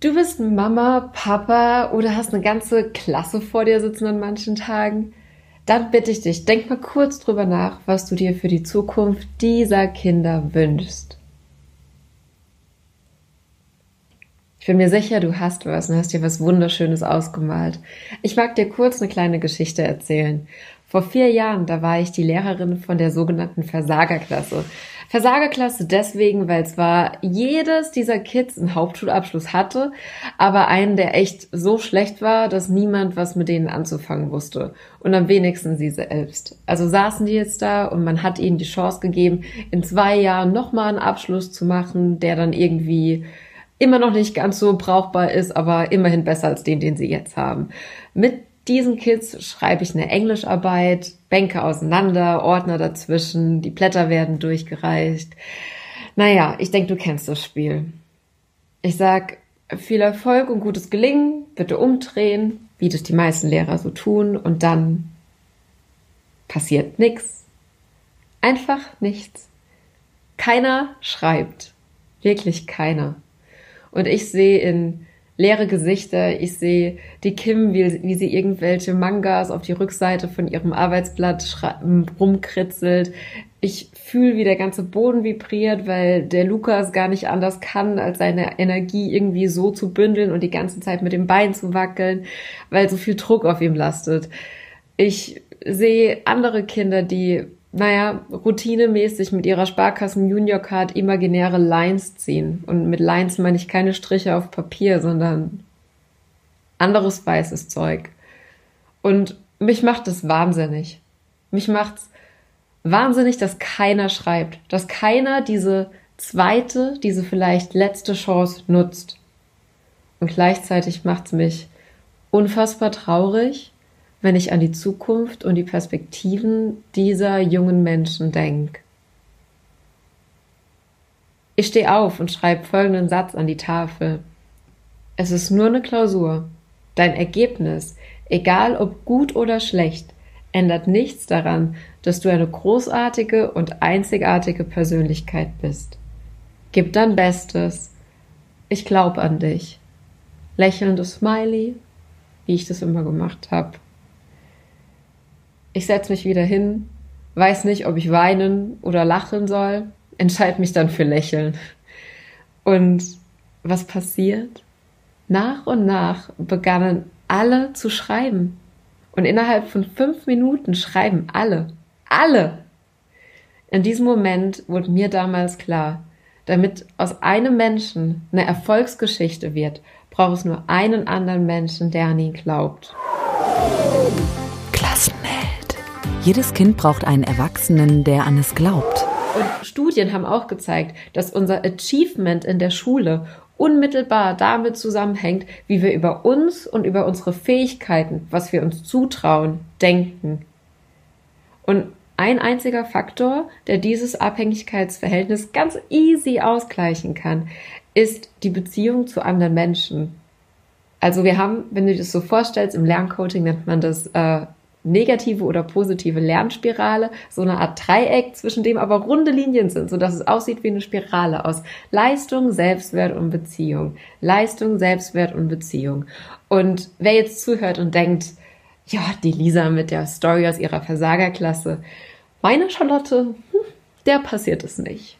Du bist Mama, Papa oder hast eine ganze Klasse vor dir sitzen an manchen Tagen. Dann bitte ich dich, denk mal kurz drüber nach, was du dir für die Zukunft dieser Kinder wünschst. Ich bin mir sicher, du hast was und hast dir was Wunderschönes ausgemalt. Ich mag dir kurz eine kleine Geschichte erzählen. Vor vier Jahren, da war ich die Lehrerin von der sogenannten Versagerklasse. Versagerklasse deswegen, weil zwar jedes dieser Kids einen Hauptschulabschluss hatte, aber einen, der echt so schlecht war, dass niemand was mit denen anzufangen wusste. Und am wenigsten sie selbst. Also saßen die jetzt da und man hat ihnen die Chance gegeben, in zwei Jahren nochmal einen Abschluss zu machen, der dann irgendwie immer noch nicht ganz so brauchbar ist, aber immerhin besser als den, den sie jetzt haben. Mit diesen Kids schreibe ich eine Englischarbeit, Bänke auseinander, Ordner dazwischen, die Blätter werden durchgereicht. Naja, ich denke, du kennst das Spiel. Ich sag viel Erfolg und gutes Gelingen, bitte umdrehen, wie das die meisten Lehrer so tun, und dann passiert nichts. Einfach nichts. Keiner schreibt. Wirklich keiner. Und ich sehe in leere Gesichter. Ich sehe die Kim, wie, wie sie irgendwelche Mangas auf die Rückseite von ihrem Arbeitsblatt rumkritzelt. Ich fühle, wie der ganze Boden vibriert, weil der Lukas gar nicht anders kann, als seine Energie irgendwie so zu bündeln und die ganze Zeit mit dem Bein zu wackeln, weil so viel Druck auf ihm lastet. Ich sehe andere Kinder, die naja, routinemäßig mit ihrer Sparkassen Junior Card imaginäre Lines ziehen. Und mit Lines meine ich keine Striche auf Papier, sondern anderes weißes Zeug. Und mich macht das wahnsinnig. Mich macht's wahnsinnig, dass keiner schreibt, dass keiner diese zweite, diese vielleicht letzte Chance nutzt. Und gleichzeitig macht's mich unfassbar traurig, wenn ich an die Zukunft und die Perspektiven dieser jungen Menschen denke. Ich stehe auf und schreibe folgenden Satz an die Tafel. Es ist nur eine Klausur. Dein Ergebnis, egal ob gut oder schlecht, ändert nichts daran, dass du eine großartige und einzigartige Persönlichkeit bist. Gib dein Bestes. Ich glaube an dich. Lächelndes Smiley, wie ich das immer gemacht habe. Ich setze mich wieder hin, weiß nicht, ob ich weinen oder lachen soll, entscheide mich dann für Lächeln. Und was passiert? Nach und nach begannen alle zu schreiben. Und innerhalb von fünf Minuten schreiben alle. Alle! In diesem Moment wurde mir damals klar, damit aus einem Menschen eine Erfolgsgeschichte wird, braucht es nur einen anderen Menschen, der an ihn glaubt. Jedes Kind braucht einen Erwachsenen, der an es glaubt. Und Studien haben auch gezeigt, dass unser Achievement in der Schule unmittelbar damit zusammenhängt, wie wir über uns und über unsere Fähigkeiten, was wir uns zutrauen, denken. Und ein einziger Faktor, der dieses Abhängigkeitsverhältnis ganz easy ausgleichen kann, ist die Beziehung zu anderen Menschen. Also wir haben, wenn du dir das so vorstellst, im Lerncoaching nennt man das äh, negative oder positive Lernspirale, so eine Art Dreieck, zwischen dem aber runde Linien sind, so dass es aussieht wie eine Spirale aus Leistung, Selbstwert und Beziehung. Leistung, Selbstwert und Beziehung. Und wer jetzt zuhört und denkt, ja, die Lisa mit der Story aus ihrer Versagerklasse, meine Charlotte, hm, der passiert es nicht.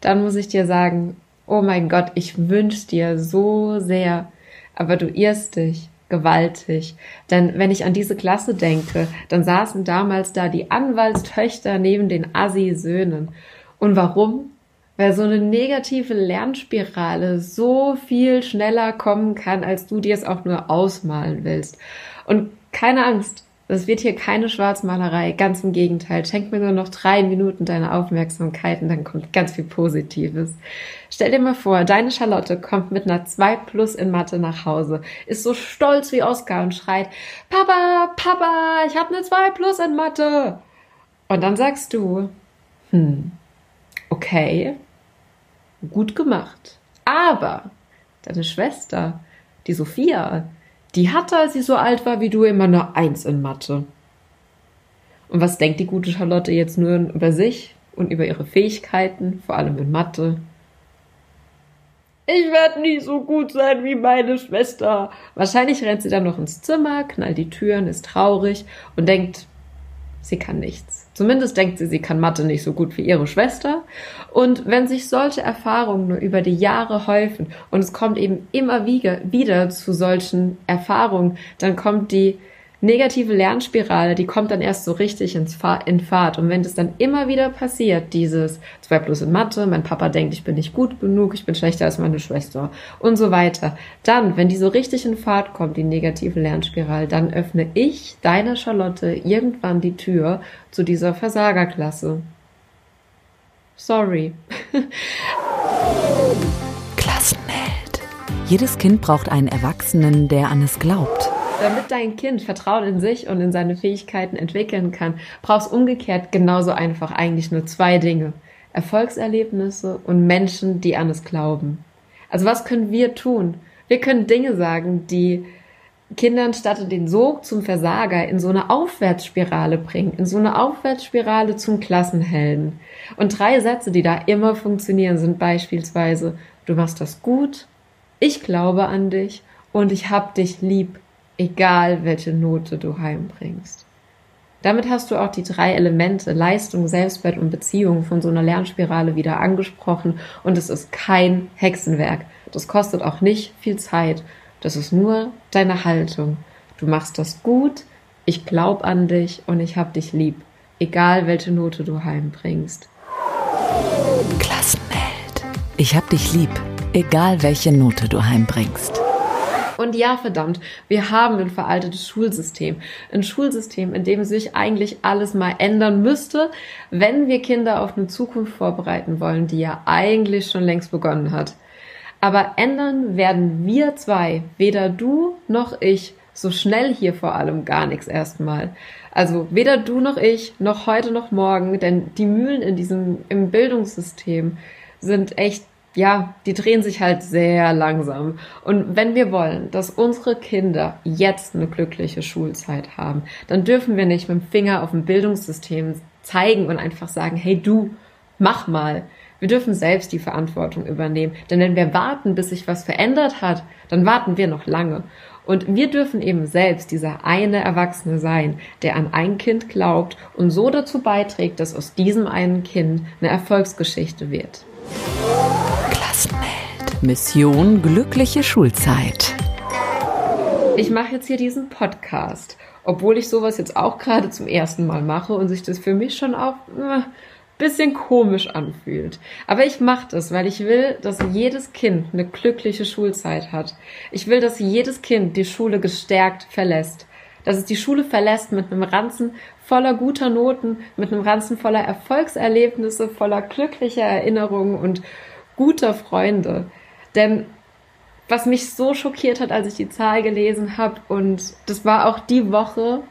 Dann muss ich dir sagen, oh mein Gott, ich wünsche dir so sehr, aber du irrst dich gewaltig. Denn wenn ich an diese Klasse denke, dann saßen damals da die Anwaltstöchter neben den Assi-Söhnen. Und warum? Weil so eine negative Lernspirale so viel schneller kommen kann, als du dir es auch nur ausmalen willst. Und keine Angst, Das wird hier keine Schwarzmalerei, ganz im Gegenteil. Schenk mir nur noch drei Minuten deine Aufmerksamkeit und dann kommt ganz viel Positives. Stell dir mal vor, deine Charlotte kommt mit einer 2 plus in Mathe nach Hause, ist so stolz wie Oscar und schreit, Papa, Papa, ich habe eine 2 plus in Mathe. Und dann sagst du, hm, okay, gut gemacht. Aber deine Schwester, die Sophia, die hatte, als sie so alt war wie du, immer nur eins in Mathe. Und was denkt die gute Charlotte jetzt nur über sich und über ihre Fähigkeiten, vor allem in Mathe? Ich werde nie so gut sein wie meine Schwester. Wahrscheinlich rennt sie dann noch ins Zimmer, knallt die Türen, ist traurig und denkt, sie kann nichts. Zumindest denkt sie, sie kann Mathe nicht so gut wie ihre Schwester. Und wenn sich solche Erfahrungen nur über die Jahre häufen und es kommt eben immer wieder, zu solchen Erfahrungen, dann kommt die negative Lernspirale, die kommt dann erst so richtig ins Fahr in Fahrt. Und wenn das dann immer wieder passiert, dieses 2 plus in Mathe, mein Papa denkt, ich bin nicht gut genug, ich bin schlechter als meine Schwester und so weiter, dann, wenn die so richtig in Fahrt kommt, die negative Lernspirale, dann öffne ich, deine Charlotte, irgendwann die Tür zu dieser Versagerklasse. Sorry. Klassenheld. Jedes Kind braucht einen Erwachsenen, der an es glaubt. Damit dein Kind Vertrauen in sich und in seine Fähigkeiten entwickeln kann, brauchst umgekehrt genauso einfach eigentlich nur zwei Dinge. Erfolgserlebnisse und Menschen, die an es glauben. Also was können wir tun? Wir können Dinge sagen, die Kindern statt den Sog zum Versager in so eine Aufwärtsspirale bringen, in so eine Aufwärtsspirale zum Klassenhelden. Und drei Sätze, die da immer funktionieren, sind beispielsweise, du machst das gut, ich glaube an dich und ich hab dich lieb egal welche Note du heimbringst. Damit hast du auch die drei Elemente Leistung, Selbstwert und Beziehung von so einer Lernspirale wieder angesprochen und es ist kein Hexenwerk. Das kostet auch nicht viel Zeit. Das ist nur deine Haltung. Du machst das gut, ich glaub an dich und ich hab dich lieb, egal welche Note du heimbringst. Klassenheld. Ich hab dich lieb, egal welche Note du heimbringst. Und ja, verdammt, wir haben ein veraltetes Schulsystem. Ein Schulsystem, in dem sich eigentlich alles mal ändern müsste, wenn wir Kinder auf eine Zukunft vorbereiten wollen, die ja eigentlich schon längst begonnen hat. Aber ändern werden wir zwei, weder du noch ich, so schnell hier vor allem gar nichts erstmal. Also weder du noch ich, noch heute noch morgen, denn die Mühlen in diesem, im Bildungssystem sind echt ja, die drehen sich halt sehr langsam. Und wenn wir wollen, dass unsere Kinder jetzt eine glückliche Schulzeit haben, dann dürfen wir nicht mit dem Finger auf dem Bildungssystem zeigen und einfach sagen, hey du, mach mal. Wir dürfen selbst die Verantwortung übernehmen. Denn wenn wir warten, bis sich was verändert hat, dann warten wir noch lange. Und wir dürfen eben selbst dieser eine Erwachsene sein, der an ein Kind glaubt und so dazu beiträgt, dass aus diesem einen Kind eine Erfolgsgeschichte wird. Klassenheld. Mission glückliche Schulzeit. Ich mache jetzt hier diesen Podcast, obwohl ich sowas jetzt auch gerade zum ersten Mal mache und sich das für mich schon auch äh, bisschen komisch anfühlt. Aber ich mache das, weil ich will, dass jedes Kind eine glückliche Schulzeit hat. Ich will, dass jedes Kind die Schule gestärkt verlässt. Dass es die Schule verlässt mit einem Ranzen voller guter Noten, mit einem Ranzen voller Erfolgserlebnisse, voller glücklicher Erinnerungen und guter Freunde. Denn was mich so schockiert hat, als ich die Zahl gelesen habe, und das war auch die Woche,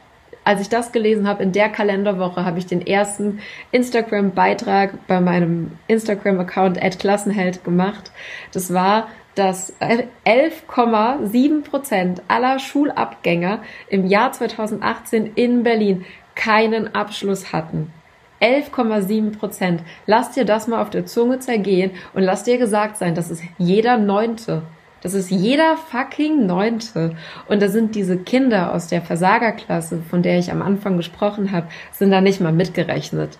als ich das gelesen habe, in der Kalenderwoche habe ich den ersten Instagram-Beitrag bei meinem Instagram-Account Klassenheld gemacht. Das war, dass 11,7 Prozent aller Schulabgänger im Jahr 2018 in Berlin keinen Abschluss hatten. 11,7 Prozent. Lass dir das mal auf der Zunge zergehen und lass dir gesagt sein, das ist jeder Neunte. Das ist jeder fucking Neunte. Und da sind diese Kinder aus der Versagerklasse, von der ich am Anfang gesprochen habe, sind da nicht mal mitgerechnet.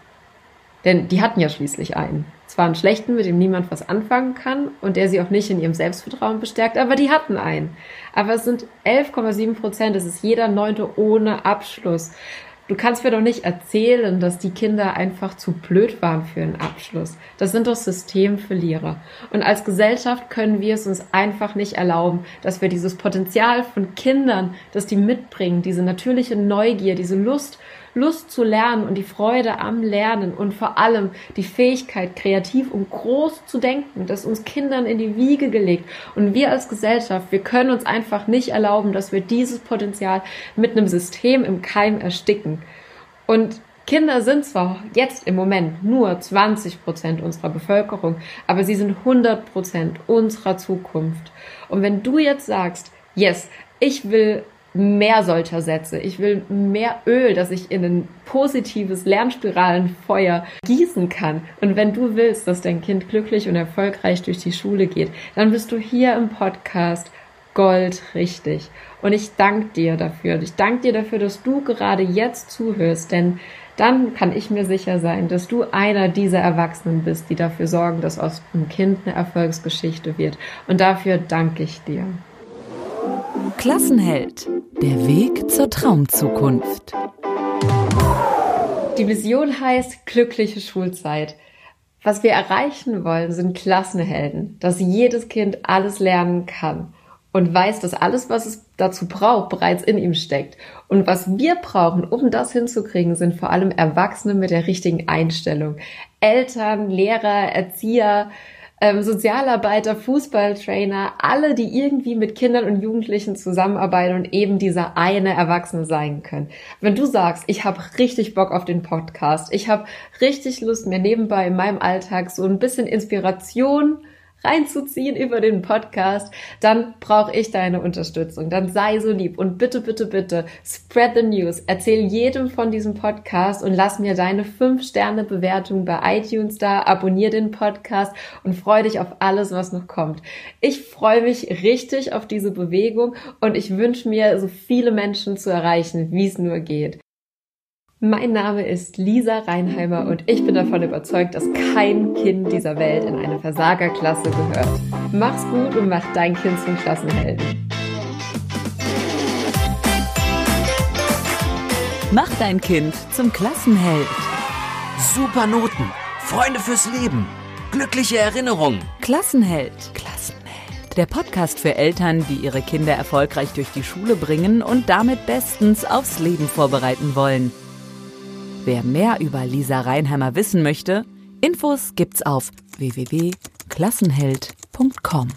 Denn die hatten ja schließlich einen. Zwar einen schlechten, mit dem niemand was anfangen kann und der sie auch nicht in ihrem Selbstvertrauen bestärkt, aber die hatten einen. Aber es sind 11,7 Prozent, es ist jeder Neunte ohne Abschluss. Du kannst mir doch nicht erzählen, dass die Kinder einfach zu blöd waren für einen Abschluss. Das sind doch Systemverlierer. Und als Gesellschaft können wir es uns einfach nicht erlauben, dass wir dieses Potenzial von Kindern, das die mitbringen, diese natürliche Neugier, diese Lust, Lust zu lernen und die Freude am Lernen und vor allem die Fähigkeit, kreativ und groß zu denken, das uns Kindern in die Wiege gelegt. Und wir als Gesellschaft, wir können uns einfach nicht erlauben, dass wir dieses Potenzial mit einem System im Keim ersticken. Und Kinder sind zwar jetzt im Moment nur 20 Prozent unserer Bevölkerung, aber sie sind 100 Prozent unserer Zukunft. Und wenn du jetzt sagst, yes, ich will mehr solcher Sätze. Ich will mehr Öl, dass ich in ein positives Lernspiralenfeuer gießen kann. Und wenn du willst, dass dein Kind glücklich und erfolgreich durch die Schule geht, dann bist du hier im Podcast Gold richtig. Und ich danke dir dafür. Ich danke dir dafür, dass du gerade jetzt zuhörst, denn dann kann ich mir sicher sein, dass du einer dieser Erwachsenen bist, die dafür sorgen, dass aus einem Kind eine Erfolgsgeschichte wird. Und dafür danke ich dir. Klassenheld. Der Weg zur Traumzukunft. Die Vision heißt glückliche Schulzeit. Was wir erreichen wollen, sind Klassenhelden, dass jedes Kind alles lernen kann und weiß, dass alles, was es dazu braucht, bereits in ihm steckt. Und was wir brauchen, um das hinzukriegen, sind vor allem Erwachsene mit der richtigen Einstellung. Eltern, Lehrer, Erzieher, ähm, Sozialarbeiter, Fußballtrainer, alle, die irgendwie mit Kindern und Jugendlichen zusammenarbeiten und eben dieser eine Erwachsene sein können. Wenn du sagst, ich habe richtig Bock auf den Podcast, ich habe richtig Lust, mir nebenbei in meinem Alltag so ein bisschen Inspiration reinzuziehen über den Podcast, dann brauche ich deine Unterstützung. Dann sei so lieb und bitte, bitte, bitte spread the news. Erzähl jedem von diesem Podcast und lass mir deine 5-Sterne-Bewertung bei iTunes da. Abonnier den Podcast und freu dich auf alles, was noch kommt. Ich freue mich richtig auf diese Bewegung und ich wünsche mir, so viele Menschen zu erreichen, wie es nur geht. Mein Name ist Lisa Reinheimer und ich bin davon überzeugt, dass kein Kind dieser Welt in eine Versagerklasse gehört. Mach's gut und mach dein Kind zum Klassenhelden. Mach dein Kind zum Klassenheld. Super Noten, Freunde fürs Leben, glückliche Erinnerungen. Klassenheld. Klassenheld. Der Podcast für Eltern, die ihre Kinder erfolgreich durch die Schule bringen und damit bestens aufs Leben vorbereiten wollen. Wer mehr über Lisa Reinheimer wissen möchte, Infos gibt's auf www.klassenheld.com.